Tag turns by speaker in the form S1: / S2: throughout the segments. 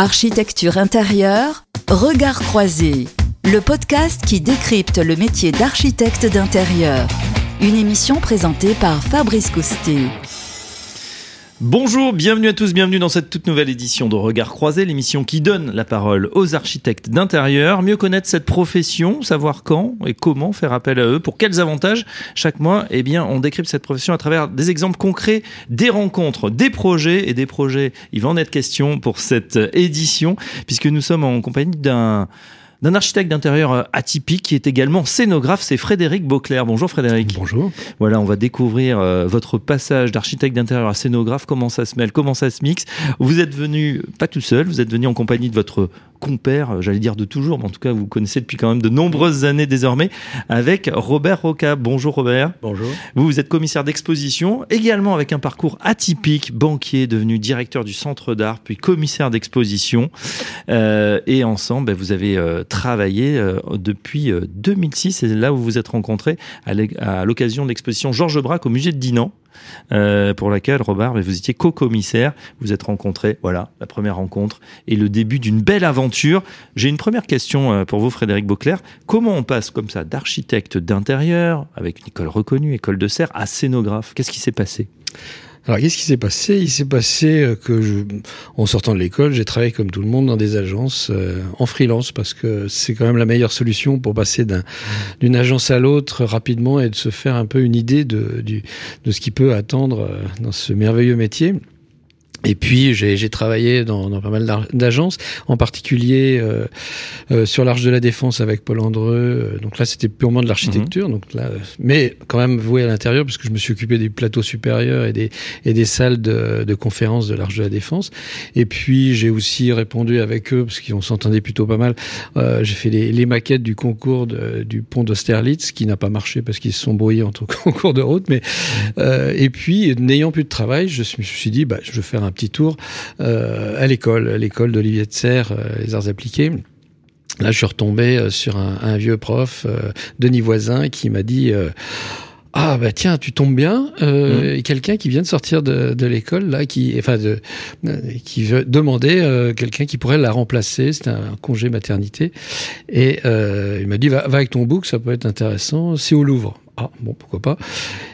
S1: Architecture intérieure, Regard croisé, le podcast qui décrypte le métier d'architecte d'intérieur. Une émission présentée par Fabrice Coustet.
S2: Bonjour, bienvenue à tous, bienvenue dans cette toute nouvelle édition de Regard Croisé, l'émission qui donne la parole aux architectes d'intérieur, mieux connaître cette profession, savoir quand et comment faire appel à eux, pour quels avantages chaque mois, eh bien, on décrypte cette profession à travers des exemples concrets, des rencontres, des projets et des projets. Il va en être question pour cette édition, puisque nous sommes en compagnie d'un d'un architecte d'intérieur euh, atypique qui est également scénographe, c'est Frédéric Beauclerc. Bonjour Frédéric.
S3: Bonjour.
S2: Voilà, on va découvrir euh, votre passage d'architecte d'intérieur à scénographe, comment ça se mêle, comment ça se mixe? Vous êtes venu, pas tout seul, vous êtes venu en compagnie de votre compère, euh, j'allais dire de toujours, mais en tout cas vous connaissez depuis quand même de nombreuses années désormais, avec Robert Roca. Bonjour Robert.
S3: Bonjour.
S2: Vous, vous êtes commissaire d'exposition, également avec un parcours atypique, banquier, devenu directeur du centre d'art, puis commissaire d'exposition. Euh, et ensemble, ben, vous avez euh, travaillé euh, depuis 2006, et là où vous vous êtes rencontrés à l'occasion de l'exposition Georges Braque au musée de Dinan. Euh, pour laquelle, Robert, vous étiez co-commissaire. Vous êtes rencontrés, voilà, la première rencontre et le début d'une belle aventure. J'ai une première question euh, pour vous, Frédéric Beauclerc. Comment on passe comme ça d'architecte d'intérieur, avec une école reconnue, école de serre, à scénographe? Qu'est-ce qui s'est passé?
S3: Alors, qu'est-ce qui s'est passé? Il s'est passé euh, que, je, en sortant de l'école, j'ai travaillé comme tout le monde dans des agences euh, en freelance parce que c'est quand même la meilleure solution pour passer d'une agence à l'autre rapidement et de se faire un peu une idée de, du, de ce qui peut attendre euh, dans ce merveilleux métier. Et puis j'ai travaillé dans, dans, pas mal d'agences, en particulier euh, euh, sur l'Arche de la Défense avec Paul Andreu. Euh, donc là, c'était purement de l'architecture, mhm. donc là, mais quand même voué à l'intérieur, puisque je me suis occupé des plateaux supérieurs et des et des salles de, de conférences de l'Arche de la Défense. Et puis j'ai aussi répondu avec eux, parce qu'on s'entendait plutôt pas mal. Euh, j'ai fait les, les, maquettes du concours de, du pont d'Austerlitz, qui n'a pas marché parce qu'ils se sont brouillés entre concours de route. Mais euh, et puis n'ayant plus de travail, je me suis dit, bah, je vais faire un un petit tour euh, à l'école, l'école d'Olivier de Serre, euh, les arts appliqués. Là, je suis retombé euh, sur un, vieux prof, Denis Voisin, qui m'a dit ah bah tiens, tu tombes bien. Euh, mmh. Quelqu'un qui vient de sortir de, de l'école là, qui, enfin, de, qui veut demander quelqu'un qui pourrait la remplacer. C'était un congé maternité, et il m'a dit va, va, avec ton book, ça peut être intéressant. C'est au Louvre. Ah, bon, pourquoi pas.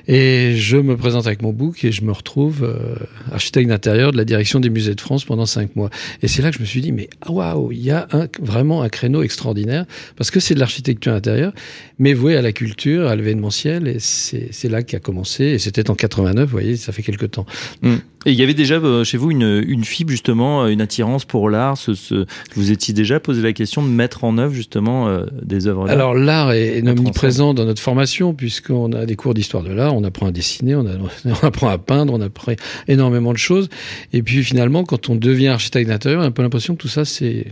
S3: Et je me présente avec mon book et je me retrouve euh, architecte d'intérieur de la direction des musées de France pendant cinq mois. Et c'est là que je me suis dit, mais ah, waouh, il y a vraiment un créneau extraordinaire parce que c'est de l'architecture intérieure, mais voué à la culture, à l'événementiel. Et c'est là qu'a commencé. Et c'était en 89, vous voyez, ça fait quelque temps.
S2: Mmh. Et il y avait déjà euh, chez vous une, une fibre, justement, une attirance pour l'art. Ce, ce, vous étiez déjà posé la question de mettre en œuvre, justement, euh, des œuvres d'art
S3: Alors, l'art est omniprésent dans notre formation, puisqu'on a des cours d'histoire de l'art, on apprend à dessiner, on, a, on, apprend à peindre, on apprend énormément de choses. Et puis, finalement, quand on devient architecte d'intérieur, on a un peu l'impression que tout ça, c'est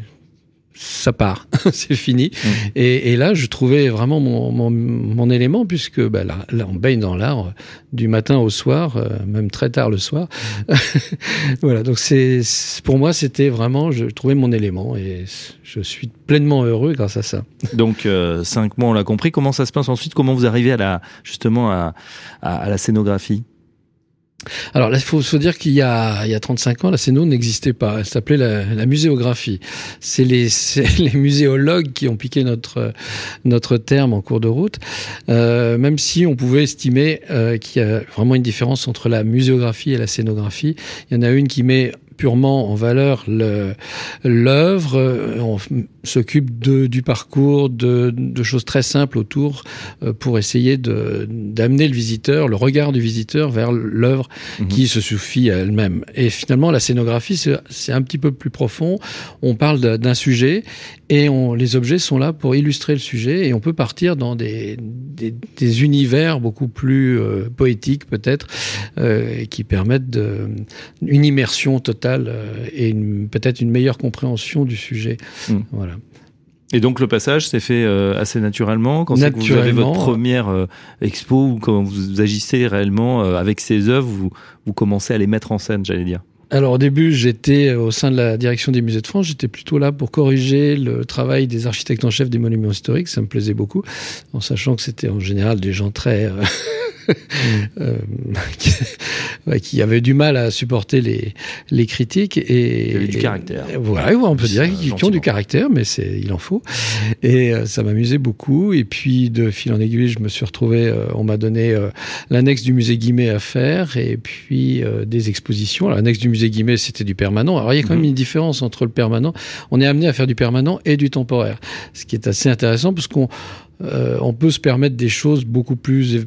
S3: ça part, c'est fini. Mmh. Et, et, là, je trouvais vraiment mon, mon, mon élément, puisque bah, là, là, on baigne dans l'art du matin au soir, euh, même très tard le soir. Mmh. voilà, donc c'est pour moi, c'était vraiment, je trouvais mon élément et je suis pleinement heureux grâce à ça.
S2: Donc, euh, cinq mois, on l'a compris. Comment ça se passe ensuite? Comment vous arrivez à la, justement à, à, à la scénographie?
S3: Alors là, il faut dire qu'il y a, il y a 35 ans, la CNO n'existait pas. Elle s'appelait la, la, muséographie. C'est les, les muséologues qui ont piqué notre, notre terme en cours de route. Euh, même si on pouvait estimer euh, qu'il y a vraiment une différence entre la muséographie et la scénographie. Il y en a une qui met purement en valeur l'œuvre. On s'occupe du parcours, de, de, choses très simples autour euh, pour essayer d'amener le visiteur, le regard du visiteur vers l'œuvre mhm. qui se suffit à elle-même. Et finalement, la scénographie, c'est un petit peu plus profond. On parle d'un sujet et on, les objets sont là pour illustrer le sujet et on peut partir dans des, des, des univers beaucoup plus euh, poétiques peut-être euh, qui permettent de, une immersion totale euh, et peut-être une meilleure compréhension du sujet. Mm. Voilà.
S2: Et donc le passage s'est fait euh, assez naturellement quand que vous avez votre première euh, expo ou quand vous agissez réellement avec ces œuvres, vous, vous commencez à les mettre en scène, j'allais dire.
S3: Alors au début, j'étais au sein de la direction des musées de France, j'étais plutôt là pour corriger le travail des architectes en chef des monuments historiques, ça me plaisait beaucoup, en sachant que c'était en général des gens très euh, qui, avait du mal à supporter les, les critiques et,
S2: du caractère.
S3: voilà, on peut dire qu'ils ont du caractère, mais c'est il en faut. Et ça m'amusait beaucoup. Et puis de fil en aiguille, je me suis retrouvé. on m'a donné l'annexe du musée Guimet à faire et puis des expositions. L'annexe du musée Guimet, c'était du permanent. Alors il y a quand même mhm. une différence entre le permanent. On est amené à faire du permanent et du temporaire, ce qui est assez intéressant parce qu'on euh, on peut se permettre des choses beaucoup plus,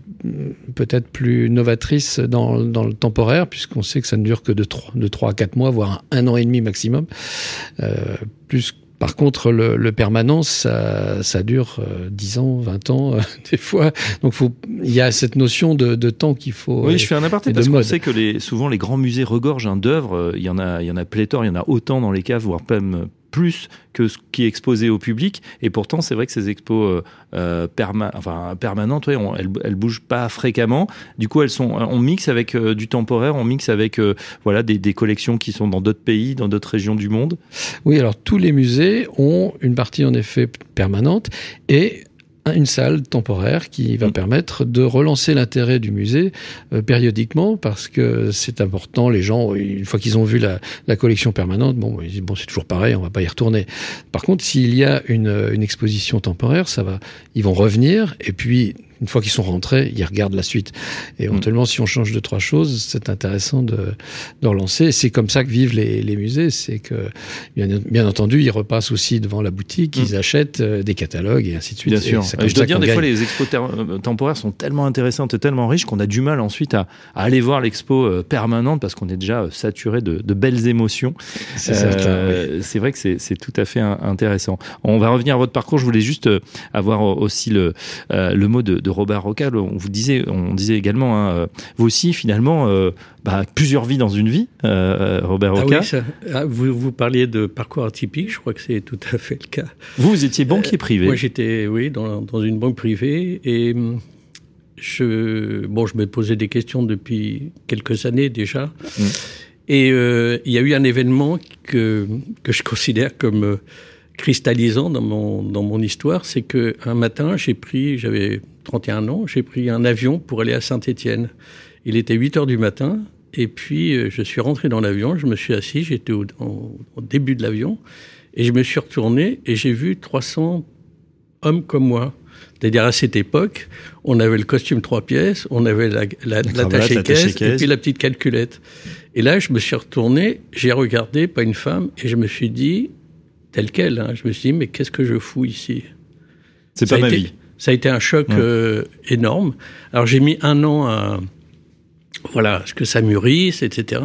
S3: peut-être plus novatrices dans, le temporaire, puisqu'on sait que ça ne dure que de 3, de 3 à 4 mois, voire un, an et demi maximum. Euh, plus par contre, le, permanent, ça, ça dure 10 euh, ans, 20 ans, des fois. Donc, il y a cette notion de, temps qu'il faut.
S2: Oui, je fais un aparté parce qu'on sait que les, souvent les grands musées regorgent d'œuvres. Il y en a, il y en a pléthore, il y en a autant dans les caves, voire même plus que ce qui est exposé au public. Et pourtant, c'est vrai que ces expos euh, euh enfin, permanentes, elles, elles bougent pas fréquemment. Du coup, elles sont, on mixe avec euh, du temporaire, on mixe avec euh, voilà des, des, collections qui sont dans d'autres pays, dans d'autres régions du monde.
S3: Oui, alors tous les musées ont une partie en effet permanente et une salle temporaire qui va mm. permettre de relancer l'intérêt du musée euh, périodiquement parce que c'est important. Les gens, une fois qu'ils ont vu la, la, collection permanente, bon, ils disent bon, c'est toujours pareil, on va pas y retourner. Par contre, s'il y a une, une exposition temporaire, ça va, ils vont revenir et puis une fois qu'ils sont rentrés, ils regardent la suite. Et éventuellement, mm. si on change de trois choses, c'est intéressant de, de relancer. C'est comme ça que vivent les, les musées. C'est que, bien, bien, entendu, ils repassent aussi devant la boutique, ils mm. achètent euh, des catalogues et ainsi de suite.
S2: Bien sûr. je dois dire, des fois, les expos euh, temporaires sont tellement intéressantes et tellement riches qu'on a du mal ensuite à, à aller voir l'expo euh, permanente parce qu'on est déjà saturé de, de belles émotions. C'est euh, oui. vrai que c'est tout à fait intéressant. On va revenir à votre parcours. Je voulais juste avoir aussi le, le mot de de Robert Rocal, on vous disait, on disait également, hein, euh, vous aussi finalement, euh, bah, plusieurs vies dans une vie, euh, Robert ah Rocal.
S4: Ah, vous, vous parliez de parcours atypique, je crois que c'est tout à fait le cas.
S2: Vous, vous étiez banquier privé.
S4: moi, j'étais, oui, dans, dans, une banque privée et hum, je, bon, je me posais des questions depuis quelques années déjà. Mm. Et il y a eu un événement que, que je considère comme cristallisant dans mon, dans mon histoire, c'est que un matin, j'ai pris, j'avais 31 ans, j'ai pris un avion pour aller à Saint-Étienne. Il était 8 heures du matin, et puis euh, je suis rentré dans l'avion, je me suis assis, j'étais au, début de l'avion, et je me suis retourné et j'ai vu 300 hommes comme moi. C'est-à-dire à cette époque, on avait le costume trois pièces, on avait la, la, caisse, et puis la petite calculette. Et là, je me suis retourné, j'ai regardé, pas une femme, et je me suis dit, tel quel, hein, je me suis dit, mais qu'est-ce que je fous ici?
S2: C'est pas ma vie.
S4: Ça a été un choc euh, énorme. Alors j'ai mis un an à voilà ce que ça mûrisse, etc.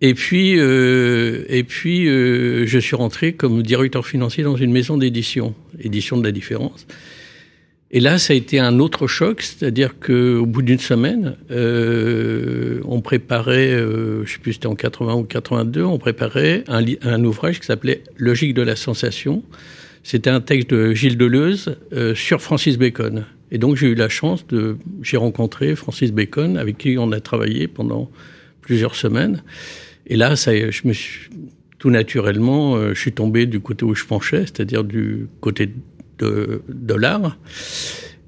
S4: Et puis euh, et puis euh, je suis rentré comme directeur financier dans une maison d'édition, édition de la différence. Et là, ça a été un autre choc, c'est-à-dire qu'au bout d'une semaine, on préparait, je sais plus, c'était en 80 ou 82, on préparait un, un ouvrage qui s'appelait Logique de la sensation, c'était un texte de Gilles Deleuze euh, sur Francis Bacon. Et donc j'ai eu la chance de, j'ai rencontré Francis Bacon avec qui on a travaillé pendant plusieurs semaines. Et là, ça, je me suis tout naturellement, euh, je suis tombé du côté où je penchais, c'est-à-dire du côté de, de l'art.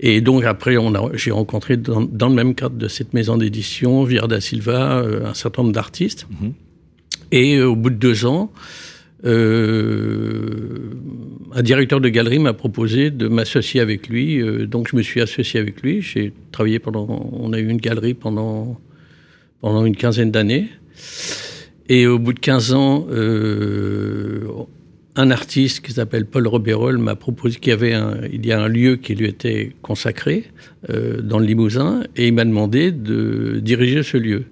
S4: Et donc après, j'ai rencontré dans, dans, le même cadre de cette maison d'édition, Vierda Silva, euh, un certain nombre d'artistes. Mm-hmm. Et au bout de deux ans, euh, un directeur de galerie m'a proposé de m'associer avec lui. Euh, donc je me suis associé avec lui. J'ai travaillé pendant. On a eu une galerie pendant pendant une quinzaine d'années. Et au bout de 15 ans, euh, un artiste qui s'appelle Paul Robérol m'a proposé qu'il y avait un, il y a un lieu qui lui était consacré dans le Limousin et il m'a demandé de diriger ce lieu.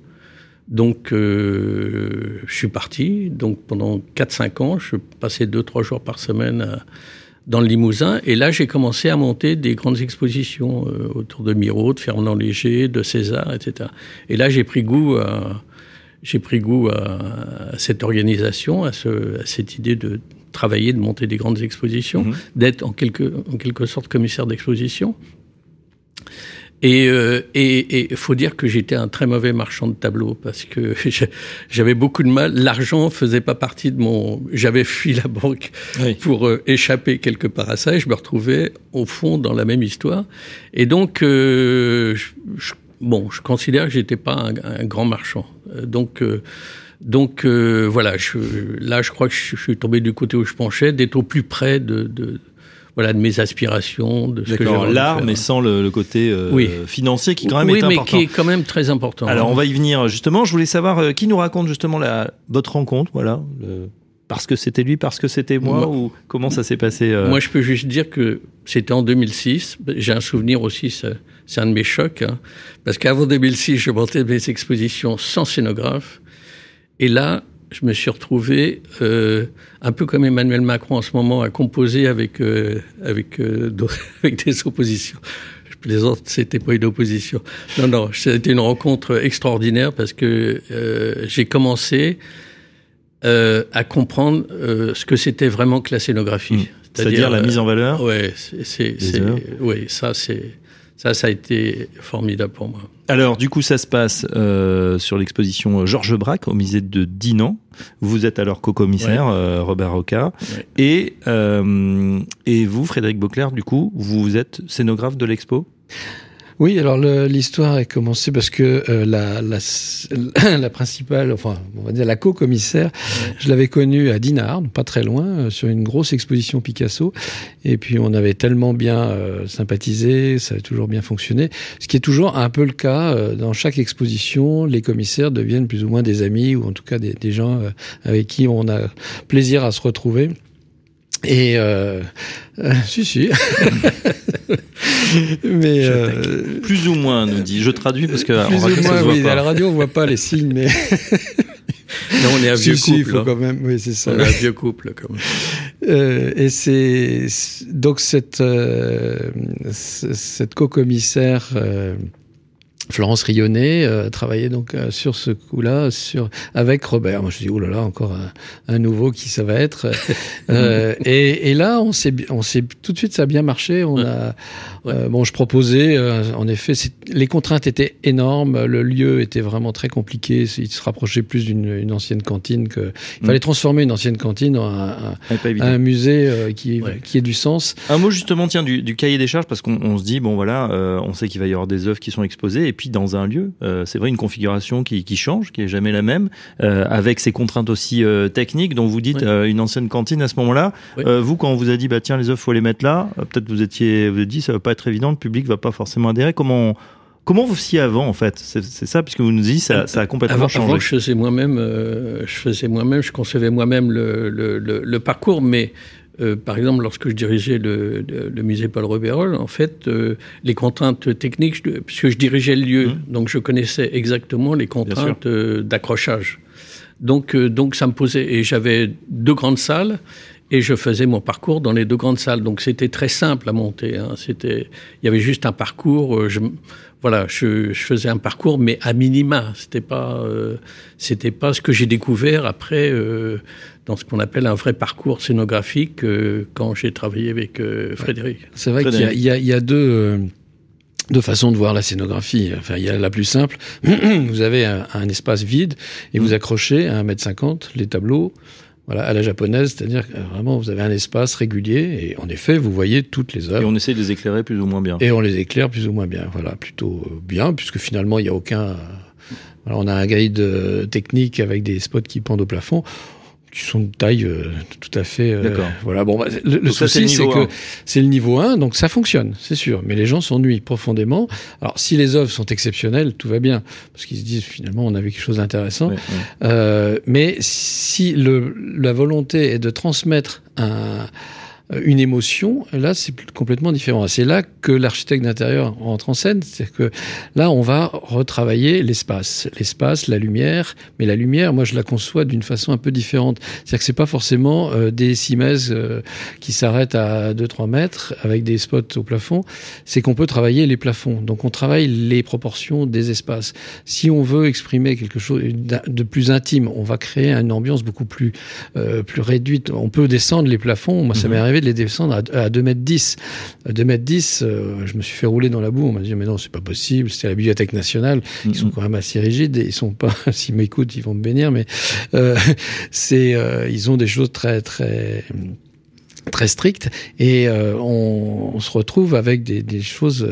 S4: Donc, euh, je suis parti. Donc, pendant 4-5 ans, je passais 2-3 jours par semaine euh, dans le Limousin. Et là, j'ai commencé à monter des grandes expositions euh, autour de Miro, de Fernand Léger, de César, etc. Et là, j'ai pris goût à, j'ai pris goût à, cette organisation, à, ce, à, cette idée de travailler, de monter des grandes expositions, mmh. d'être en quelque, en quelque sorte commissaire d'exposition. Et il euh, et, faut dire que j'étais un très mauvais marchand de tableaux parce que j'avais beaucoup de mal. L'argent faisait pas partie de mon. J'avais fui la banque pour euh, échapper quelque part à ça et je me retrouvais au fond dans la même histoire. Et donc, euh, je, bon, je considère que j'étais pas un, un, grand marchand. Donc, donc voilà, je, là, je crois que je, suis tombé du côté où je penchais, d'être au plus près de, de voilà de mes aspirations, de ce que j'ai
S2: l'art, mais sans le, le côté euh, financier qui quand même
S4: oui,
S2: est
S4: important. Mais qui est quand même très important.
S2: Alors on va y venir justement. Je voulais savoir euh, qui nous raconte justement la votre rencontre, voilà. Le... Parce que c'était lui, parce que c'était moi, moi, ou comment ça s'est passé euh...
S4: Moi, je peux juste dire que c'était en 2006. J'ai un souvenir aussi, c'est un de mes chocs, hein, parce qu'avant 2006, je montais mes expositions sans scénopgraphe, et là, je me suis retrouvé euh, un peu comme Emmanuel Macron en ce moment à composer avec euh, avec euh, avec des oppositions. Je plaisante, c'était pas une opposition. Non, non, c'était une rencontre extraordinaire parce que euh, j'ai commencé euh, à comprendre euh, ce que c'était vraiment que la scénographie.
S2: Mmh. C'est-à-dire la mise en valeur.
S4: Ouais, c'est, ouais, ça c'est ça, ça a été formidable pour moi.
S2: Alors, du coup, ça se passe euh, sur l'exposition Georges Braque au musée de Dinan. Vous êtes alors co-commissaire, ouais. euh, Robert Roca. Ouais. Et, euh, et vous, Frédéric Beauclerc, du coup, vous êtes scénographe de l'expo?
S3: Oui, alors l'histoire est commencée parce que euh, la, la, la, principale, enfin, on va dire la co-commissaire, ouais. je l'avais connue à Dinard, pas très loin, euh, sur une grosse exposition Picasso. Et puis on avait tellement bien euh, sympathisé, ça a toujours bien fonctionné. Ce qui est toujours un peu le cas euh, dans chaque exposition, les commissaires deviennent plus ou moins des amis ou en tout cas des, des gens euh, avec qui on a plaisir à se retrouver. Et euh, euh, si si,
S2: mais euh, plus ou moins nous dit. Je traduis parce que
S3: plus ou moins, oui, à la radio on voit pas les signes, mais
S4: non, on est un vieux
S3: si,
S4: couple.
S3: Si, faut quand même, oui, c'est ça.
S4: On est un vieux couple quand même.
S3: Euh, et c'est donc cette euh, cette co-commissaire. Florence Rionnet euh, travaillait donc euh, sur ce coup-là, sur avec Robert. Moi, je dis oh là là, encore un, un nouveau qui ça va être. euh, et, et, là, on s'est, on s'est tout de suite, ça a bien marché. On ouais. a ouais. euh, bon, je proposais. Euh, en effet, les contraintes étaient énormes. Le lieu était vraiment très compliqué. Il se rapprochait plus d'une ancienne cantine que. Il fallait transformer une ancienne cantine en un, un, un musée euh, qui, ouais. qui ait du sens.
S2: Un mot justement, tiens, du, du cahier des charges, parce qu'on se dit bon voilà, euh, on sait qu'il va y avoir des œuvres qui sont exposées et puis dans un lieu, euh, c'est vrai une configuration qui, qui, change, qui est jamais la même, euh, avec ses contraintes aussi euh, techniques. dont vous dites oui. une ancienne cantine à ce moment-là. Oui. vous, quand on vous a dit bah tiens les œuvres faut les mettre là, peut-être vous étiez vous êtes dit ça va pas être évident, le public va pas forcément adhérer. Comment on, Comment vous faisiez avant en fait? C'est ça puisque vous nous dites ça, ça a complètement
S4: avant,
S2: changé.
S4: Avant, je faisais moi-même, euh, je faisais moi-même, je concevais moi-même le, le, le, le, parcours, mais euh, par exemple, lorsque je dirigeais le, le musée Paul Revérol, en fait, euh, les contraintes techniques, je, puisque je dirigeais le lieu, mmh. donc je connaissais exactement les contraintes euh, d'accrochage. Donc, euh, donc ça me posait, et j'avais deux grandes salles, et je faisais mon parcours dans les deux grandes salles. Donc c'était très simple à monter. Hein. C'était, il y avait juste un parcours. euh, Je, voilà, je, je, faisais un parcours, mais à minima. C'était pas, euh, c'était pas ce que j'ai découvert après euh, dans ce qu'on appelle un vrai parcours scénographique euh, quand j'ai travaillé avec euh, Frédéric.
S3: C'est vrai qu'il y, y, y, a deux euh, deux façons de voir la scénographie. Enfin, il y a la plus simple. vous avez un, un espace vide et vous accrochez à 1m50 les tableaux voilà, à la japonaise, c'est-à-dire que vraiment vous avez un espace régulier et en effet vous voyez toutes les œuvres.
S2: Et on essaie de les éclairer plus ou moins bien.
S3: Et on les éclaire plus ou moins bien, voilà, plutôt bien puisque finalement il n'y a aucun. Voilà, on a un guide technique avec des spots qui pendent au plafond qui sont de taille euh, tout à fait. Euh, voilà. Bon, bah, le, le souci, c'est que c'est le niveau 1, donc ça fonctionne, c'est sûr. Mais les gens s'ennuient profondément. Alors, si les œuvres sont exceptionnelles, tout va bien, parce qu'ils se disent finalement, on a vu quelque chose d'intéressant. Euh, mais si le, la volonté est de transmettre un une émotion, là c'est complètement différent. C'est là que l'architecte d'intérieur entre en scène, c'est que là on va retravailler l'espace, l'espace, la lumière, mais la lumière, moi je la conçois d'une façon un peu différente. C'est-à-dire que c'est pas forcément euh, des simèses euh, qui s'arrêtent à 2-3 mètres avec des spots au plafond, c'est qu'on peut travailler les plafonds. Donc on travaille les proportions des espaces. Si on veut exprimer quelque chose de plus intime, on va créer une ambiance beaucoup plus euh, plus réduite. On peut descendre les plafonds. Moi, ça m'est arrivé de les descendre à, à 2 mètres 10. À 2 mètres 10, euh, je me suis fait rouler dans la boue. On m'a dit, mais non, c'est pas possible. C'était la Bibliothèque nationale. Ils mm -hmm. sont quand même assez rigides et ils sont pas, s'ils m'écoutent, ils vont me bénir, mais euh, c'est, euh, ils ont des choses très, très, très strictes et on, on, se retrouve avec des, des choses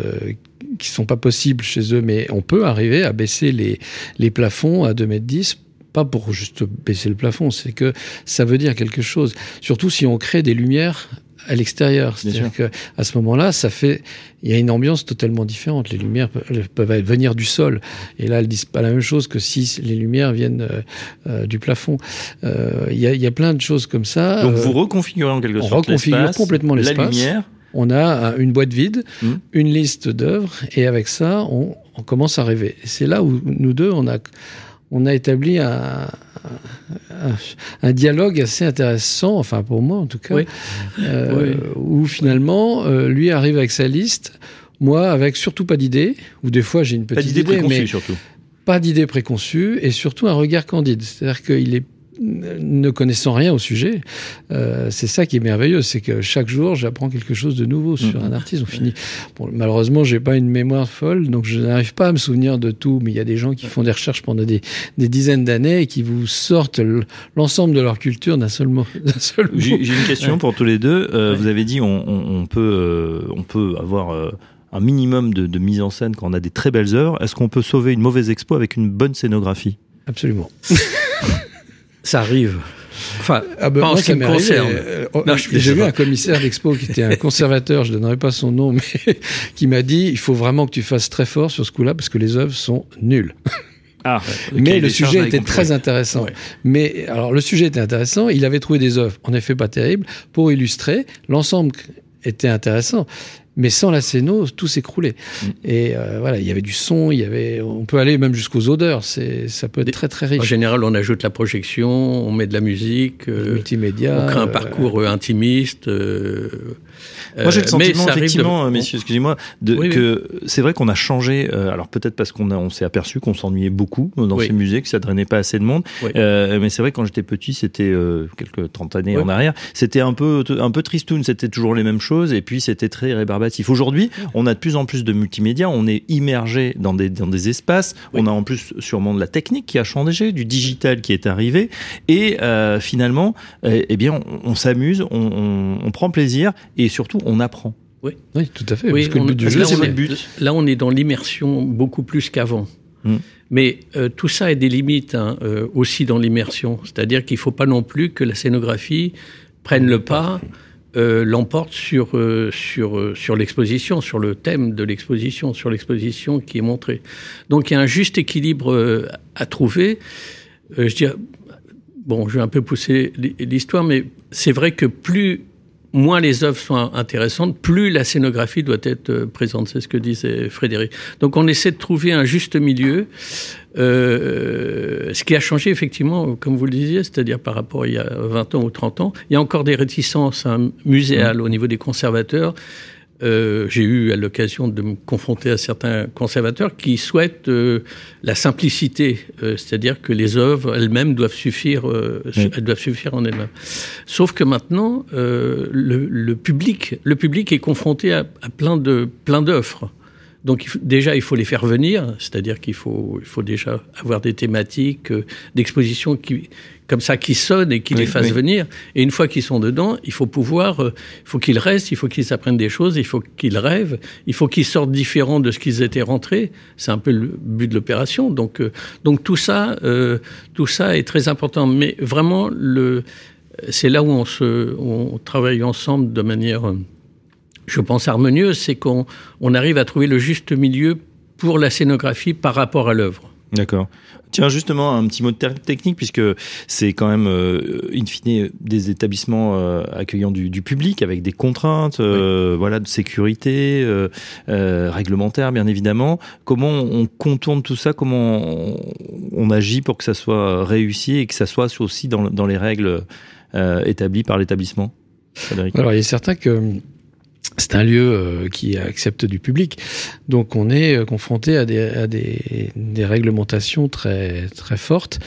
S3: qui sont pas possibles chez eux, mais on peut arriver à baisser les, les plafonds à 2 mètres 10 pas pour juste baisser le plafond, c'est que ça veut dire quelque chose. Surtout si on crée des lumières à l'extérieur. C'est-à-dire que à ce moment-là, ça fait, il y a une ambiance totalement différente. Les lumières peuvent venir du sol, et là, elles disent pas la même chose que si les lumières viennent euh, euh, du plafond. Euh, il y, a, y, a, plein de choses comme ça.
S2: Donc vous reconfigurez en quelque sorte
S3: On reconfigure complètement l'espace.
S2: La lumière.
S3: On a une boîte vide, mmh. une liste d'œuvres, et avec ça, on, on commence à rêver. C'est là où nous deux, on a on a établi un, un, un, dialogue assez intéressant, enfin pour moi en tout cas,
S4: oui.
S3: Euh, oui. où finalement euh, lui arrive avec sa liste, moi avec surtout pas d'idée, ou des fois j'ai une petite
S2: pas idée, mais
S3: surtout. pas d'idée préconçue et surtout un regard candide, c'est-à-dire qu'il est ne connaissant rien au sujet, euh, c'est ça qui est merveilleux, c'est que chaque jour j'apprends quelque chose de nouveau sur mmh. un artiste. On finit. Bon, malheureusement, j'ai pas une mémoire folle, donc je n'arrive pas à me souvenir de tout. Mais il y a des gens qui font des recherches pendant des, des dizaines d'années et qui vous sortent l'ensemble de leur culture d'un seul mot. Seul mot.
S2: J'ai une question ouais. pour tous les deux. Euh, ouais. Vous avez dit on, on, on peut euh, on peut avoir un minimum de, de, mise en scène quand on a des très belles œuvres. Est-ce qu'on peut sauver une mauvaise expo avec une bonne scénographie?
S3: Absolument.
S4: Ça arrive. Enfin,
S3: ah ben
S4: pas en ce qui me concerne.
S3: Euh, J'ai vu un commissaire d'expo qui était un conservateur, je ne donnerai pas son nom, mais qui m'a dit il faut vraiment que tu fasses très fort sur ce coup-là parce que les œuvres sont nulles.
S2: Ah,
S3: mais le sujet était très intéressant. Ouais. Mais alors le sujet était intéressant. Il avait trouvé des œuvres, en effet pas terribles, pour illustrer. L'ensemble était intéressant mais sans la scéno, tout s'écroulait. Mmh. Et euh, voilà, il y avait du son, il y avait, on peut aller même jusqu'aux odeurs. C'est, ça peut être très très riche.
S4: En général, on ajoute la projection, on met de la musique,
S3: euh, multimédia,
S4: on crée un parcours euh, intimiste. Euh,
S2: Moi, j'ai le sentiment, effectivement, de... messieurs, excusez-moi, oui, que oui. c'est vrai qu'on a changé. alors peut-être parce qu'on a, on s'est aperçu qu'on s'ennuyait beaucoup dans oui. ces musées, que ça drainait pas assez de monde. mais c'est vrai quand j'étais petit, c'était quelques trente années en arrière, c'était un peu un peu tristoun. C'était toujours les mêmes choses, et puis c'était très rébarbatif. Aujourd'hui, on a de plus en plus de multimédia, on est immergé dans des, dans des espaces, oui. on a en plus sûrement de la technique qui a changé, du digital qui est arrivé, et euh, finalement, eh, eh bien, on, on s'amuse, on, on, on, prend plaisir, et surtout, on apprend.
S3: Oui, oui tout à fait.
S4: Oui,
S3: parce que
S4: on,
S3: le but du
S4: jeu,
S3: c'est
S4: le but. Là, on est dans l'immersion beaucoup plus qu'avant. Hum. Mais euh, tout ça a des limites hein, euh, aussi dans l'immersion. C'est-à-dire qu'il ne faut pas non plus que la scénographie prenne le pas euh, l'emporte sur, euh, sur, euh, sur l'exposition, sur le thème de l'exposition, sur l'exposition qui est montrée. Donc il y a un juste équilibre euh, à trouver. Euh, je dis, bon, je vais un peu pousser l'histoire, mais c'est vrai que plus moins les œuvres sont intéressantes, plus la scénographie doit être présente. C'est ce que disait Frédéric. Donc on essaie de trouver un juste milieu. Euh, ce qui a changé effectivement, comme vous le disiez, c'est-à-dire par rapport à il y a 20 ans ou 30 ans, il y a encore des réticences hein, muséales mmh. au niveau des conservateurs. Euh, j'ai eu à l'occasion de me confronter à certains conservateurs qui souhaitent euh, la simplicité, euh, c'est-à-dire que les œuvres elles-mêmes doivent suffire, oui. elles doivent suffire en elles-mêmes. Sauf que maintenant, le, le, public, le public est confronté à, à plein de plein d'offres. Donc il faut, déjà, il faut les faire venir, c'est-à-dire qu'il faut, il faut déjà avoir des thématiques euh, d'exposition qui, comme ça qui sonnent et qui oui, les fassent oui. venir. Et une fois qu'ils sont dedans, il faut pouvoir, euh, il faut qu'ils restent, il faut qu'ils apprennent des choses, il faut qu'ils rêvent, il faut qu'ils sortent différents de ce qu'ils étaient rentrés. C'est un peu le but de l'opération. Donc, euh, donc tout ça, euh, tout ça est très important. Mais vraiment, le, c'est là où on se, on travaille ensemble de manière je pense, harmonieuse, c'est qu'on on arrive à trouver le juste milieu pour la scénographie par rapport à l'œuvre.
S2: D'accord. Tiens, justement, un petit mot de technique, puisque c'est quand même, euh, in fine, des établissements euh, accueillant du, du, public avec des contraintes, euh, oui. voilà, de sécurité, euh, réglementaire, bien évidemment. Comment on contourne tout ça? Comment on, on, agit pour que ça soit réussi et que ça soit aussi dans, dans les règles établies par l'établissement
S3: Alors, il est certain que c'est un lieu euh, qui accepte du public. Donc on est euh, confronté à des, à des, des réglementations très, très fortes.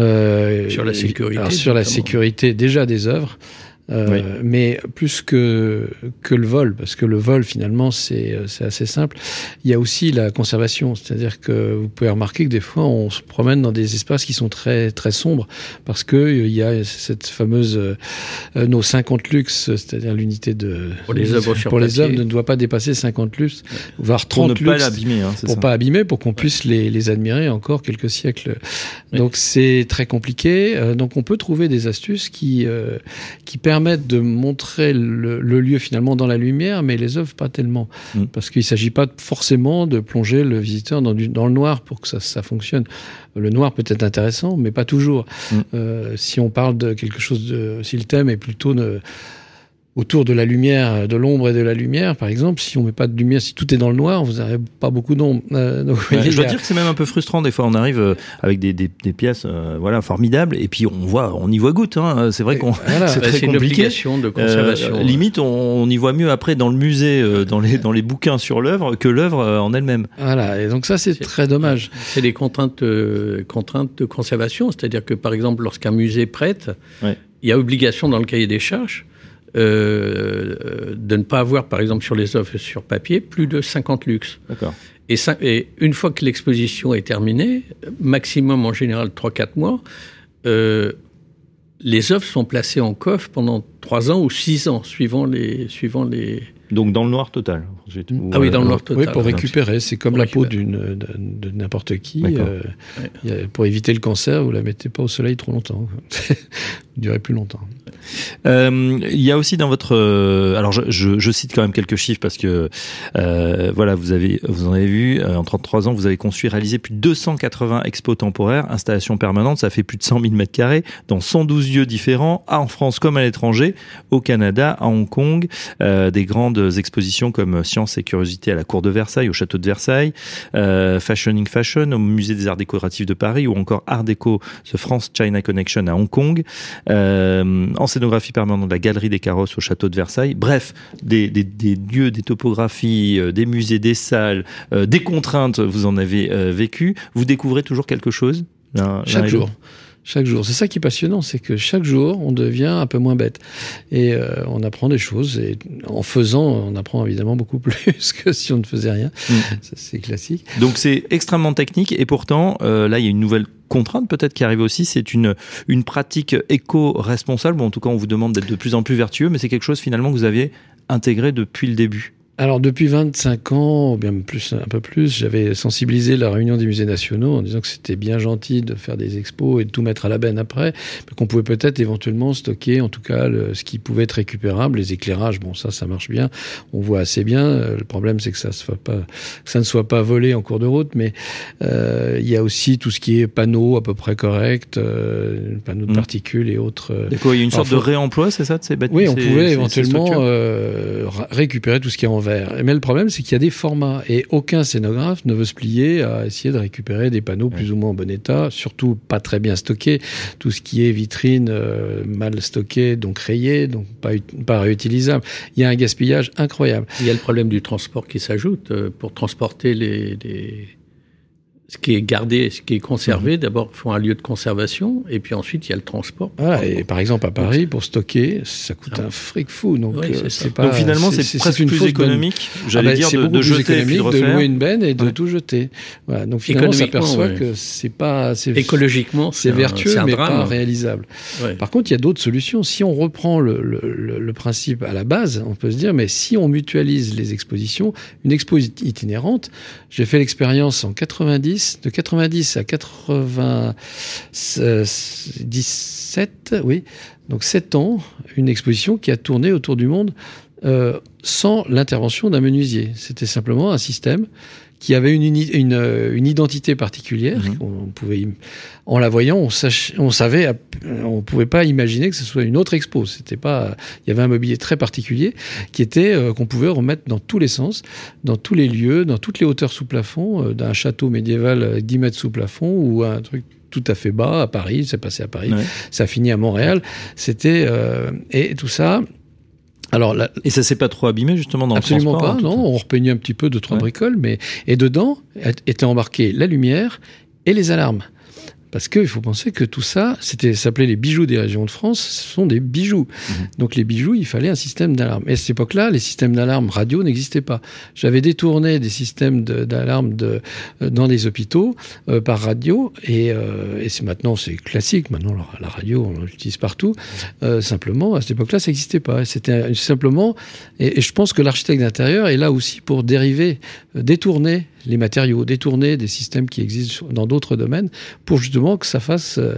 S4: Euh, sur la sécurité.
S3: sur la sécurité déjà des œuvres. Euh, mais plus que que le vol, parce que le vol finalement c'est c'est assez simple. Il y a aussi la conservation, c'est-à-dire que vous pouvez remarquer que des fois on se promène dans des espaces qui sont très très sombres parce que il y a cette fameuse euh, nos 50 lux, c'est-à-dire l'unité de
S4: pour les œuvres
S3: pour les œuvres ne doit pas dépasser 50 lux, voire 30
S2: pour ne pas l'abîmer, hein,
S3: pour
S2: ça.
S3: pas abîmer, pour qu'on puisse les, les admirer encore quelques siècles. Donc c'est très compliqué. Euh, donc on peut trouver des astuces qui euh, qui permettent de montrer le, le, lieu finalement dans la lumière, mais les œuvres pas tellement,
S2: Mm.
S3: parce qu'il s'agit pas forcément de plonger le visiteur dans, du, dans le noir pour que ça, ça fonctionne. Le noir peut être intéressant, mais pas toujours.
S2: Mm.
S3: Euh, si on parle de quelque chose de, si le thème est plutôt de, autour de la lumière, de l'ombre et de la lumière, par exemple, si on met pas de lumière, si tout est dans le noir, vous n'avez pas beaucoup d'ombre. Euh, donc,
S2: Ouais, je dois dire que c'est même un peu frustrant des fois. On arrive euh, avec des, des, des pièces, euh, voilà, formidables, et puis on voit, on y voit goutte. Hein. C'est vrai qu'on,
S3: Voilà.
S2: c'est
S4: Bah,
S2: très
S4: c'est une
S2: compliqué.
S4: obligation de conservation.
S2: Euh, limite, on, on y voit mieux après dans le musée, euh, dans les dans les bouquins sur l'œuvre que l'œuvre euh, en elle-même.
S3: Voilà, et donc ça c'est
S4: C'est-
S3: très dommage.
S4: C'est des contraintes, euh, contraintes de conservation, c'est-à-dire que par exemple, lorsqu'un musée prête,
S2: Ouais.
S4: il y a obligation dans le cahier des charges euh, de ne pas avoir, par exemple, sur les œuvres sur papier, plus de 50 luxe.
S2: D'accord.
S4: Et une fois que l'exposition est terminée, maximum en général 3-4 mois, euh, les œuvres sont placées en coffre pendant 3 ans ou 6 ans, suivant les, suivant les,
S2: Donc dans le noir total. Ou,
S4: Ah oui, dans le
S2: euh,
S4: total.
S3: oui, pour récupérer, c'est comme
S4: Pour
S3: la peau d'une de, n'importe qui. Euh,
S4: Ouais.
S3: pour éviter le cancer, vous la mettez pas au soleil trop longtemps. Vous durez plus longtemps.
S2: Euh, il y a aussi dans votre, euh, alors je, je, je cite quand même quelques chiffres parce que euh, voilà, vous avez, vous en avez vu, euh, en 33 ans, vous avez conçu et réalisé plus de 280 expos temporaires, installations permanentes, ça fait plus de 100 000 mètres carrés dans 112 lieux différents, à en France comme à l'étranger, au Canada, à Hong Kong, euh, des grandes expositions comme Science et Curiosité à la Cour de Versailles, au Château de Versailles, euh, Fashioning Fashion au Musée des Arts Décoratifs de Paris ou encore Art Déco The France China Connection à Hong Kong, euh, en scénographie permanente de la Galerie des Carrosses au Château de Versailles. Bref, des, des, des lieux, des topographies, euh, des musées, des salles, des contraintes, vous en avez vécu. Vous découvrez toujours quelque chose
S3: Chaque jour. Chaque jour. C'est ça qui est passionnant, c'est que chaque jour, on devient un peu moins bête. Et euh, on apprend des choses. Et en faisant, on apprend évidemment beaucoup plus que si on ne faisait rien.
S2: Mm.
S3: Ça, c'est classique.
S2: Donc c'est extrêmement technique et pourtant euh, là il y a une nouvelle contrainte peut-être qui arrive aussi, c'est une une pratique éco-responsable. Bon, en tout cas, on vous demande d'être de plus en plus vertueux, mais c'est quelque chose finalement que vous aviez intégré depuis le début.
S3: Alors depuis 25 ans, ou bien plus, un peu plus, j'avais sensibilisé la réunion des musées nationaux en disant que c'était bien gentil de faire des expos et de tout mettre à la benne après, mais qu'on pouvait peut-être éventuellement stocker, en tout cas, le- ce qui pouvait être récupérable, les éclairages. Bon, ça, ça marche bien, on voit assez bien. Euh, Le problème, c'est que ça, se soit pas, que ça ne soit pas volé en cours de route, mais euh, il y a aussi tout ce qui est panneaux à peu près corrects, euh, panneaux de
S2: Mm.
S3: particules et autres. euh,
S2: D'accord, il y a une sorte de réemploi, c'est ça, de ces bâtiments
S3: oui, on pouvait éventuellement euh, récupérer tout ce qui est en Mais le problème, c'est qu'il y a des formats et aucun scénographe ne veut se plier à essayer de récupérer des panneaux plus ou moins en bon état, surtout pas très bien stockés. Tout ce qui est vitrine euh, mal stocké, donc rayé, donc pas, ut- pas réutilisable. Il y a un gaspillage incroyable.
S4: Il y a le problème du transport qui s'ajoute. euh, Pour transporter les- ce qui est gardé, ce qui est conservé, d'abord, il faut un lieu de conservation, et puis ensuite, il y a le transport.
S3: Voilà, et par exemple à Paris, pour stocker, ça coûte
S4: Ah.
S3: un fric fou. Donc
S4: Oui,
S3: euh,
S4: c'est
S3: pas.
S2: Donc finalement, c'est presque
S3: une
S2: plus économique,
S3: Ah
S2: j'allais
S3: bah,
S2: dire,
S3: c'est
S2: de, de
S3: plus
S2: jeter et puis
S3: économique
S2: de
S3: de louer une benne et de
S2: Ouais.
S3: tout jeter. Voilà. Donc finalement, on
S4: Économiquement,
S3: s'aperçoit
S4: ouais.
S3: que c'est pas, c'est
S4: Écologiquement,
S3: c'est vertueux,
S4: un
S3: mais
S4: drame.
S3: pas réalisable.
S4: Ouais.
S3: Par contre, il y a d'autres solutions. Si on reprend le, le- le- le principe à la base, on peut se dire, mais si on mutualise les expositions, une expo it- itinérante, j'ai fait l'expérience en 90, de 90 à 97, oui, donc 7 ans, une exposition qui a tourné autour du monde euh, sans l'intervention d'un menuisier. C'était simplement un système qui avait une, euh, une identité particulière. On, on pouvait, en la voyant, on, sach- on savait, on pouvait pas imaginer que ce soit une autre expo. C'était pas, il y avait un mobilier très particulier qui était euh, qu'on pouvait remettre dans tous les sens, dans tous les lieux, dans toutes les hauteurs sous plafond, euh, d'un château médiéval euh, 10 mètres sous plafond ou un truc tout à fait bas à Paris. C'est passé à Paris,
S2: Ouais.
S3: ça a fini à Montréal. C'était euh, et tout ça. Alors
S2: Et ça s'est pas trop abîmé justement dans
S3: Absolument
S2: le transport
S3: pas,
S2: hein,
S3: non. On repeignait un petit peu de trois
S2: Ouais.
S3: bricoles, mais et dedans était embarqué la lumière et les alarmes. Parce qu'il faut penser que tout ça, c'était s'appelait les bijoux des régions de France, ce sont des bijoux.
S2: Mhm.
S3: Donc les bijoux, il fallait un système d'alarme. Et à cette époque-là, les systèmes d'alarme radio n'existaient pas. J'avais détourné des systèmes d'alarme de, euh, dans les hôpitaux euh, par radio, et, euh, et c'est maintenant c'est classique. Maintenant la, la radio, on l'utilise partout. Euh, simplement, à cette époque-là, ça n'existait pas. C'était simplement, et, et je pense que l'architecte d'intérieur est là aussi pour dériver, détourner les matériaux, détourner des systèmes qui existent dans d'autres domaines pour justement que ça fasse. euh,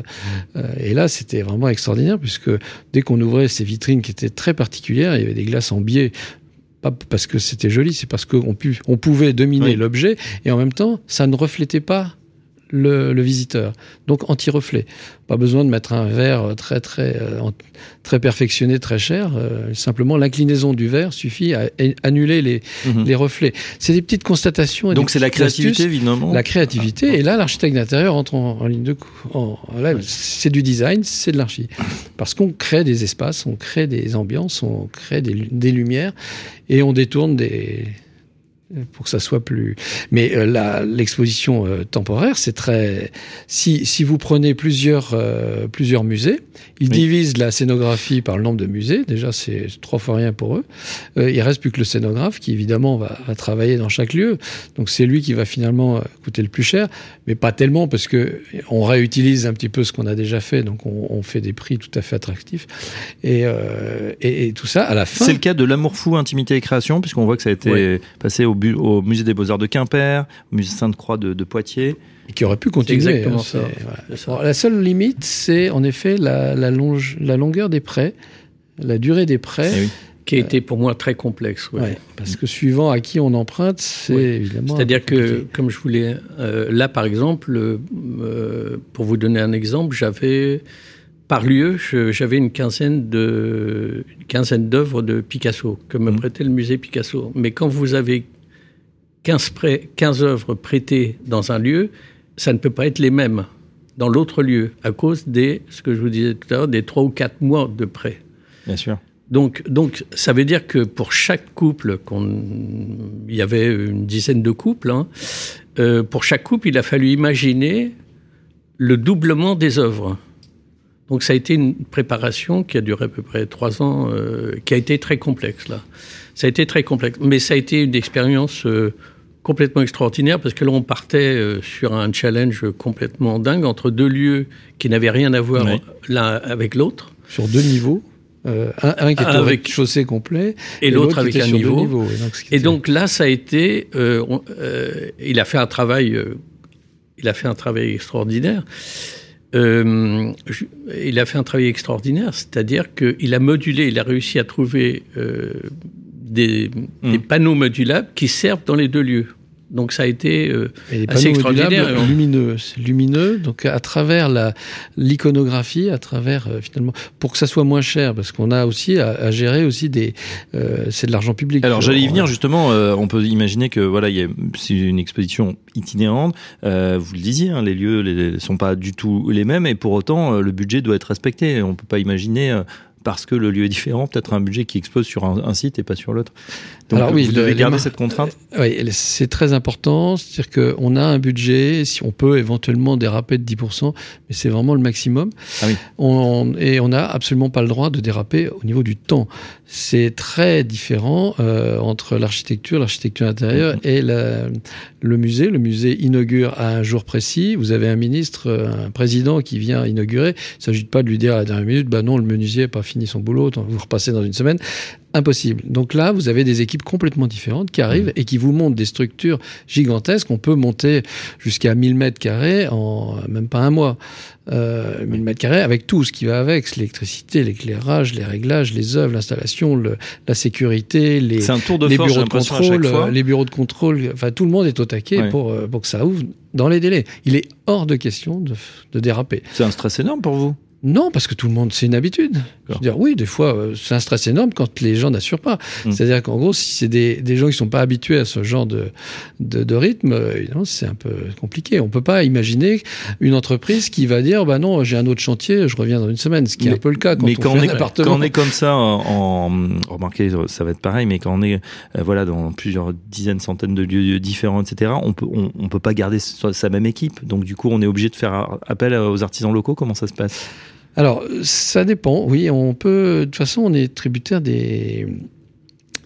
S3: euh, et là, c'était vraiment extraordinaire puisque dès qu'on ouvrait ces vitrines qui étaient très particulières, il y avait des glaces en biais. Pas parce que c'était joli, c'est parce qu'on on pouvait dominer
S2: Oui.
S3: l'objet et en même temps, ça ne reflétait pas le, le visiteur. Donc anti-reflet. Pas besoin de mettre un verre très très euh, très perfectionné, très cher. Euh, simplement l'inclinaison du verre suffit à annuler les,
S2: Mhm.
S3: les reflets. C'est des petites constatations. et
S2: Donc c'est la
S3: astuces
S2: créativité, évidemment.
S3: la créativité. Et là, l'architecte d'intérieur entre en, en ligne de cou- en- là, c'est du design, c'est de l'archi. Parce qu'on crée des espaces, on crée des ambiances, on crée des, des lumières et on détourne des pour que ça soit plus. Mais euh, la- l'exposition euh, temporaire, c'est très. Si, si vous prenez plusieurs euh, plusieurs musées, ils
S2: Oui.
S3: divisent la scénographie par le nombre de musées. Déjà, c'est trois fois rien pour eux. Euh, il reste plus que le scénographe qui évidemment va, va travailler dans chaque lieu. Donc c'est lui qui va finalement euh, coûter le plus cher, mais pas tellement parce que on réutilise un petit peu ce qu'on a déjà fait, donc on, on fait des prix tout à fait attractifs. Et, euh, et, et tout ça à la fin.
S2: C'est le cas de l'amour fou, intimité et création, puisqu'on voit que ça a été passé au, bu- au musée des Beaux-Arts de Quimper, au musée Sainte-Croix de, de Poitiers.
S3: qui aurait pu continuer.
S4: exactement
S3: hein,
S4: ça.
S3: c'est- voilà.
S4: C'est ça.
S3: Alors, la seule limite, c'est en effet la, la, longe, la longueur des prêts, la durée des prêts.
S2: Eh oui.
S4: Qui a été pour moi très complexe. ouais.
S3: Ouais, parce que suivant à qui on emprunte, c'est évidemment.
S4: C'est-à-dire que, comme je voulais, euh, là par exemple, euh, pour vous donner un exemple, j'avais par lieu, j'avais une quinzaine de, une quinzaine d'œuvres de Picasso que me
S2: Mhm.
S4: prêtait le musée Picasso. Mais quand vous avez 15, prêts, 15 œuvres prêtées dans un lieu, ça ne peut pas être les mêmes dans l'autre lieu à cause des, ce que je vous disais tout à l'heure, des trois ou quatre mois de prêt.
S2: Bien sûr.
S4: Donc, donc, ça veut dire que pour chaque couple, il y avait une dizaine de couples, hein, euh, pour chaque couple, il a fallu imaginer le doublement des œuvres. Donc, ça a été une préparation qui a duré à peu près trois ans, euh, qui a été très complexe là. Ça a été très complexe, mais ça a été une expérience euh, complètement extraordinaire parce que là, on partait euh, sur un challenge complètement dingue entre deux lieux qui n'avaient rien à voir
S2: Oui.
S4: l'un avec l'autre.
S3: sur deux niveaux. euh, un, un qui était
S4: Avec-
S3: chaussée complet
S4: Et l'autre avec un niveau.
S3: Et donc, ce qui
S4: Et
S3: était-
S4: donc là, ça a été, euh, on- euh, il a fait un travail, il a fait un travail extraordinaire. Je- il a fait un travail extraordinaire, c'est-à-dire qu'il a modulé, il a réussi à trouver euh, des,
S2: Mm.
S4: des panneaux modulables qui servent dans les deux lieux. Donc ça a été euh, assez extraordinaire.
S3: lumineux, c'est lumineux. Donc à travers la l'iconographie, à travers euh, finalement pour que ça soit moins cher, parce qu'on a aussi à, à gérer aussi des, euh, c'est de l'argent public.
S2: Alors j'allais y venir justement. euh, on peut imaginer que voilà, c'est une exposition itinérante. Euh, vous le disiez, hein, les lieux ne sont pas du tout les mêmes, et pour autant euh, le budget doit être respecté. On peut pas imaginer. euh, parce que le lieu est différent, peut-être un budget qui expose sur un, un site et pas sur l'autre. Donc
S3: Alors oui,
S2: vous
S3: le-
S2: devez
S3: les
S2: garder cette contrainte.
S3: Oui, c'est très important. C'est-à-dire qu'on a un budget, si on peut éventuellement déraper de 10%, mais c'est vraiment le maximum.
S2: Ah oui.
S3: On, et on n'a absolument pas le droit de déraper au niveau du temps. C'est très différent euh, entre l'architecture, l'architecture intérieure
S2: Mhm.
S3: et la- le musée. Le musée inaugure à un jour précis. Vous avez un ministre, euh, un président qui vient inaugurer. Il ne s'agit pas de lui dire à la dernière minute, bah non, le menuisier n'a pas fini son boulot, vous repassez dans une semaine. Impossible. Donc là, vous avez des équipes complètement différentes qui arrivent et qui vous montrent des structures gigantesques. On peut monter jusqu'à 1000 mètres carrés en même pas un mois. Euh, 1000 mètres carrés avec tout ce qui va avec, l'électricité, l'éclairage, les réglages, les œuvres, l'installation, le- la sécurité, les,
S2: C'est un tour de
S3: les
S2: force, j'ai
S3: bureaux de contrôle, euh, les bureaux de contrôle. Enfin, tout le monde est au taquet pour, euh, pour que ça ouvre dans les délais. Il est hors de question de, de déraper.
S2: C'est un stress énorme pour vous?
S3: Non, parce que tout le monde, c'est une habitude. Je veux dire, oui, des fois, euh, c'est un stress énorme quand les gens n'assurent pas.
S2: Mm.
S3: C'est-à-dire qu'en gros, si c'est des, des gens qui sont pas habitués à ce genre de, de, de rythme, euh, évidemment, c'est un peu compliqué. On peut pas imaginer une entreprise qui va dire, bah non, j'ai un autre chantier, je reviens dans une semaine, ce qui est
S2: Mais-
S3: un peu le cas quand
S2: mais
S3: on
S2: quand
S3: fait
S2: on,
S3: un
S2: est,
S3: appartement.
S2: quand on est comme ça, en, en- remarquez, ça va être pareil, mais quand on est euh, voilà dans plusieurs dizaines, centaines de lieux différents, etc., on peut on, on peut pas garder sa même équipe. Donc du coup, on est obligé de faire appel aux artisans locaux. Comment ça se passe?
S3: Alors, ça dépend. Oui, on peut. De toute façon, on est tributaire des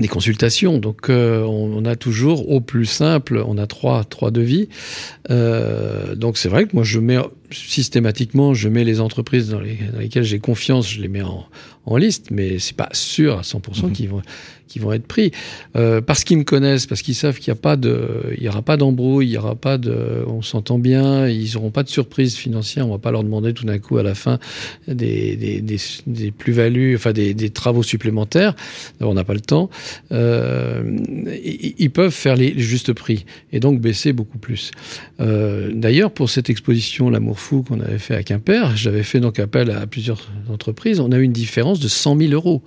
S3: des consultations. Donc, euh, on, a toujours au plus simple, on a trois trois devis. Euh, donc, c'est vrai que moi, je mets systématiquement, je mets les entreprises dans, les- dans lesquelles j'ai confiance, je les mets en, en liste, mais c'est pas sûr à 100%
S2: Mhm.
S3: qu'ils vont être pris euh, parce qu'ils me connaissent, parce qu'ils savent qu'il n'y a pas de, il y aura pas d'embrouille, il y aura pas de, on s'entend bien, ils auront pas de surprise financière, on va pas leur demander tout d'un coup à la fin des, des, des, des plus-values, enfin des, des travaux supplémentaires. On n'a pas le temps. Euh, ils, ils peuvent faire les, les justes prix et donc baisser beaucoup plus. Euh, D'ailleurs, pour cette exposition L'amour fou qu'on avait fait à Quimper, j'avais fait donc appel à plusieurs entreprises. On a eu une différence de 100 000 euros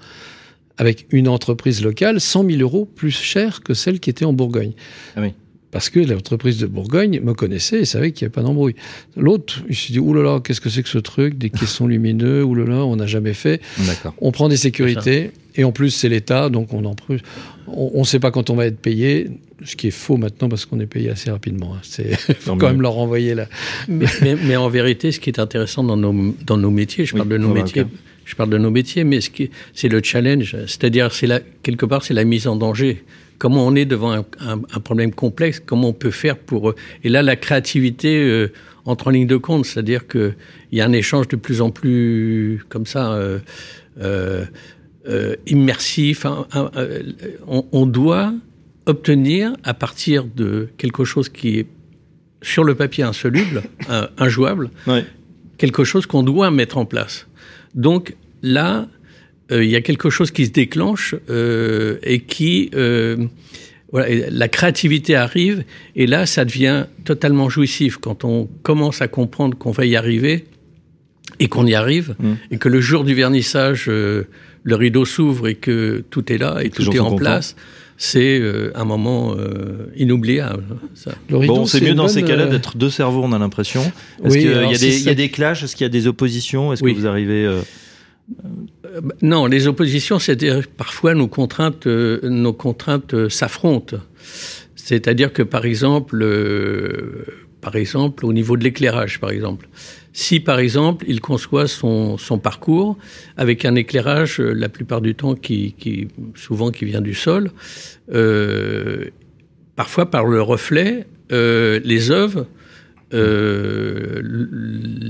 S3: avec une entreprise locale, 100 000 euros plus cher que celle qui était en Bourgogne.
S2: Ah oui.
S3: Parce que l'entreprise de Bourgogne me connaissait et savait qu'il n'y avait pas d'embrouille. L'autre, il s'est dit, oulala, qu'est-ce que c'est que ce truc? Des caissons lumineux, oulala, on n'a jamais fait. On prend des sécurités, et en plus, c'est l'État, donc on en. On ne sait pas quand on va être payé, ce qui est faux maintenant parce qu'on est payé assez rapidement. hein. C'est faut quand même leur renvoyer là.
S4: mais, mais- mais en vérité, ce qui est intéressant dans nos, dans nos métiers, je
S2: Oui,
S4: parle de nos métiers, je parle de nos métiers, mais ce qui, c'est le challenge, c'est-à-dire, c'est la, quelque part, c'est la mise en danger. Comment on est devant un, un- un problème complexe, comment on peut faire pour. Et là, la créativité euh, entre en ligne de compte, c'est-à-dire qu'il y a un échange de plus en plus comme ça. euh, euh, euh, immersif. hein, hein, euh, on, on doit obtenir à partir de quelque chose qui est sur le papier insoluble, injouable,
S2: Ouais.
S4: quelque chose qu'on doit mettre en place. Donc là, euh, il y a quelque chose qui se déclenche euh, et qui, voilà, et la créativité arrive et là, ça devient totalement jouissif quand on commence à comprendre qu'on va y arriver et qu'on y arrive
S2: Mm.
S4: et que le jour du vernissage, euh, le rideau s'ouvre et que tout est là et tout est en
S2: contents.
S4: place. C'est euh, un moment euh, inoubliable. Ça.
S3: Le rideau,
S2: Bon, c'est mieux dans
S3: bonne,
S2: ces cas-là
S3: euh,
S2: d'être deux cerveaux, on a l'impression. Est-ce
S3: Oui,
S2: qu'il y, a
S3: si
S2: des- il y
S3: ça-
S2: a des clashs Est-ce qu'il y a des oppositions? Est-ce
S4: Oui.
S2: que vous arrivez euh,
S4: Non, les oppositions, c'est-à-dire que parfois nos contraintes, euh, nos contraintes euh, s'affrontent. C'est-à-dire que par exemple, euh, par exemple, au niveau de l'éclairage, par exemple, si par exemple il conçoit son, parcours avec un éclairage, euh, la plupart du temps qui, souvent qui vient du sol, euh, parfois par le reflet, euh, les œuvres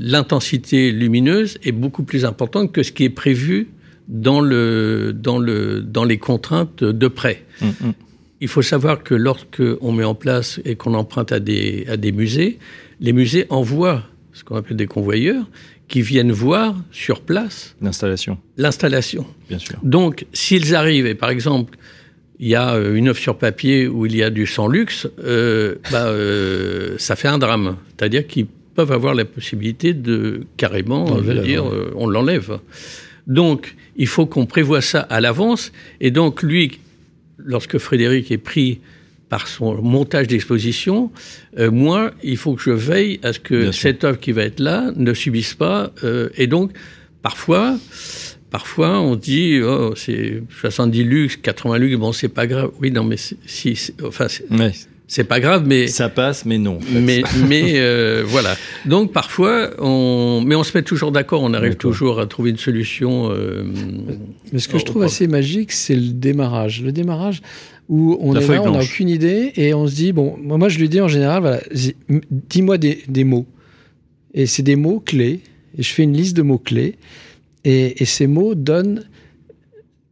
S4: l'intensité lumineuse est beaucoup plus importante que ce qui est prévu dans, le, dans, le, dans les contraintes de prêt.
S2: hum, hum.
S4: Il faut savoir que lorsque on met en place et qu'on emprunte à des, à des musées, les musées envoient ce qu'on appelle des convoyeurs qui viennent voir sur place
S2: L'installation,
S4: l'installation.
S2: bien sûr.
S4: Donc, s'ils arrivent, et par exemple, il y a euh, une œuvre sur papier où il y a du sans luxe, euh, bah, euh, ça fait un drame. C'est-à-dire qu'ils peuvent avoir la possibilité de carrément, je veux dire, euh, on l'enlève. Donc, il faut qu'on prévoie ça à l'avance. Et donc, lui, lorsque Frédéric est pris par son montage d'exposition, euh, moi, il faut que je veille à ce que
S2: Bien
S4: cette œuvre qui va être là ne subisse pas. euh, et donc, parfois, parfois, on dit, oh, c'est 70 luxe, 80 luxe, bon, c'est pas grave. Oui, non, mais si, enfin,
S2: Ouais.
S4: C'est pas grave, mais
S2: Ça passe, mais non. en fait.
S4: mais, mais euh, voilà. Donc parfois, on, mais on se met toujours d'accord, on arrive toujours à trouver une solution. euh,
S3: Mais ce que je trouve
S4: problème.
S3: assez magique, c'est le démarrage. Le démarrage où on
S2: La
S3: est là, on n'a aucune idée et on se dit bon, moi je lui dis en général, voilà, dis-moi des, des mots. Et c'est des mots clés. Et je fais une liste de mots clés. Et, et ces mots donnent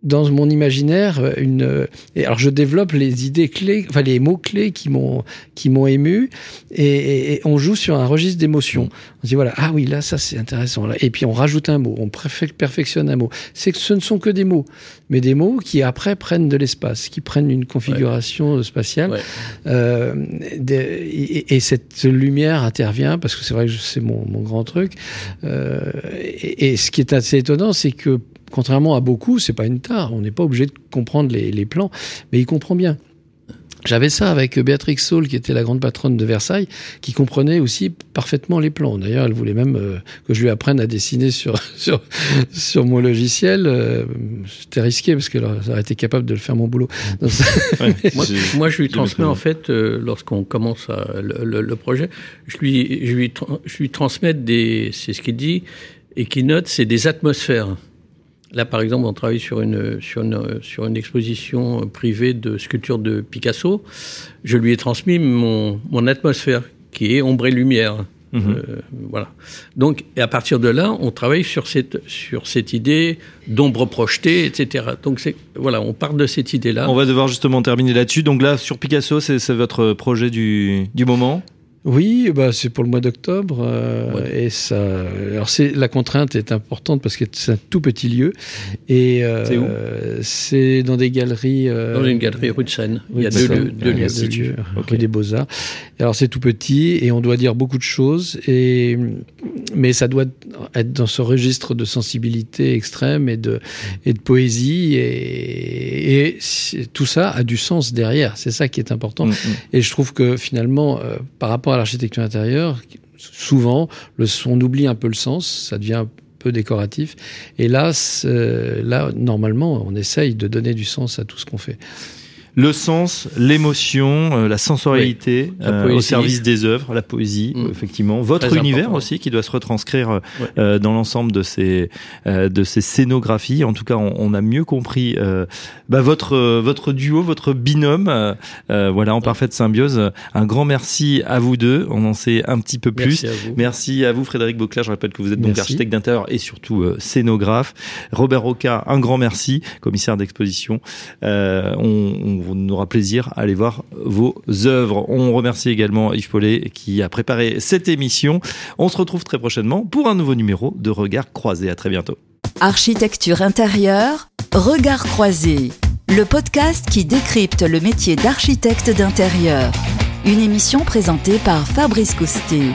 S3: dans mon imaginaire une. Et alors je développe les idées clés, enfin les mots clés qui m'ont qui m'ont ému, et, on joue sur un registre d'émotions. On dit voilà ah oui là ça c'est intéressant là, et puis on rajoute un mot, on perfectionne un mot. C'est que ce ne sont que des mots, mais des mots qui après prennent de l'espace, qui prennent une configuration spatiale. Euh, et, cette lumière intervient parce que c'est vrai que c'est mon, mon, grand truc. Euh, et, et ce qui est assez étonnant, c'est que contrairement à beaucoup, c'est pas une tare. On n'est pas obligé de comprendre les, plans, mais il comprend bien. J'avais ça avec Béatrix Saul, qui était la grande patronne de Versailles, qui comprenait aussi parfaitement les plans. D'ailleurs, elle voulait même euh, que je lui apprenne à dessiner sur sur, sur mon logiciel. Euh, c'était risqué parce qu'elle aurait été capable de le faire mon boulot.
S4: moi, je lui transmets en fait, euh, lorsqu'on commence le, projet, je lui, je lui, je lui transmets des, c'est ce qu'il dit, et qu'il note, c'est des atmosphères. Là, par exemple, on travaille sur une, sur une, sur une exposition privée de sculptures de Picasso. Je lui ai transmis mon, mon atmosphère, qui est ombre et lumière. Mhm. Euh, voilà. Donc, et à partir de là, on travaille sur cette, sur cette idée d'ombre projetée, etc. Donc, voilà, on part de cette idée-là.
S2: On va devoir justement terminer là-dessus. Donc là, sur Picasso, c'est, c'est votre projet du, du moment?
S3: Oui, bah c'est pour le mois d'octobre euh, et ça. Alors c'est la contrainte est importante parce que c'est un tout petit lieu et euh, c'est dans des galeries.
S4: Euh, dans une galerie rue de Seine. il y a deux lieux, deux lieux,
S3: rue des Beaux Arts. Alors c'est tout petit et on doit dire beaucoup de choses et mais ça doit être dans ce registre de sensibilité extrême et de et de poésie et, et tout ça a du sens derrière. C'est ça qui est important. Mm, mm. Et je trouve que finalement par rapport à l'architecture intérieure, souvent, le, on oublie un peu le sens, ça devient un peu décoratif. Et là, là, normalement, on essaye de donner du sens à tout ce qu'on fait
S2: le sens, l'émotion, euh, la sensorialité euh, au service des œuvres, la poésie, mm. effectivement, votre univers aussi qui doit se retranscrire euh, dans l'ensemble de ces de ces scénographies. En tout cas, on, on a mieux compris bah, votre votre duo, votre binôme, voilà, en parfaite symbiose. Un grand merci à vous deux. On en sait un petit peu plus. Merci à vous, Frédéric Bocla. Je rappelle que vous êtes donc architecte d'intérieur et surtout scénographe. Robert Roca, un grand merci, commissaire d'exposition. on, on on aura plaisir à aller voir vos œuvres. On remercie également Yves Paulet qui a préparé cette émission. On se retrouve très prochainement pour un nouveau numéro de Regard Croisé. À très bientôt.
S1: Architecture intérieure, Regard Croisé, le podcast qui décrypte le métier d'architecte d'intérieur. Une émission présentée par Fabrice Coustet.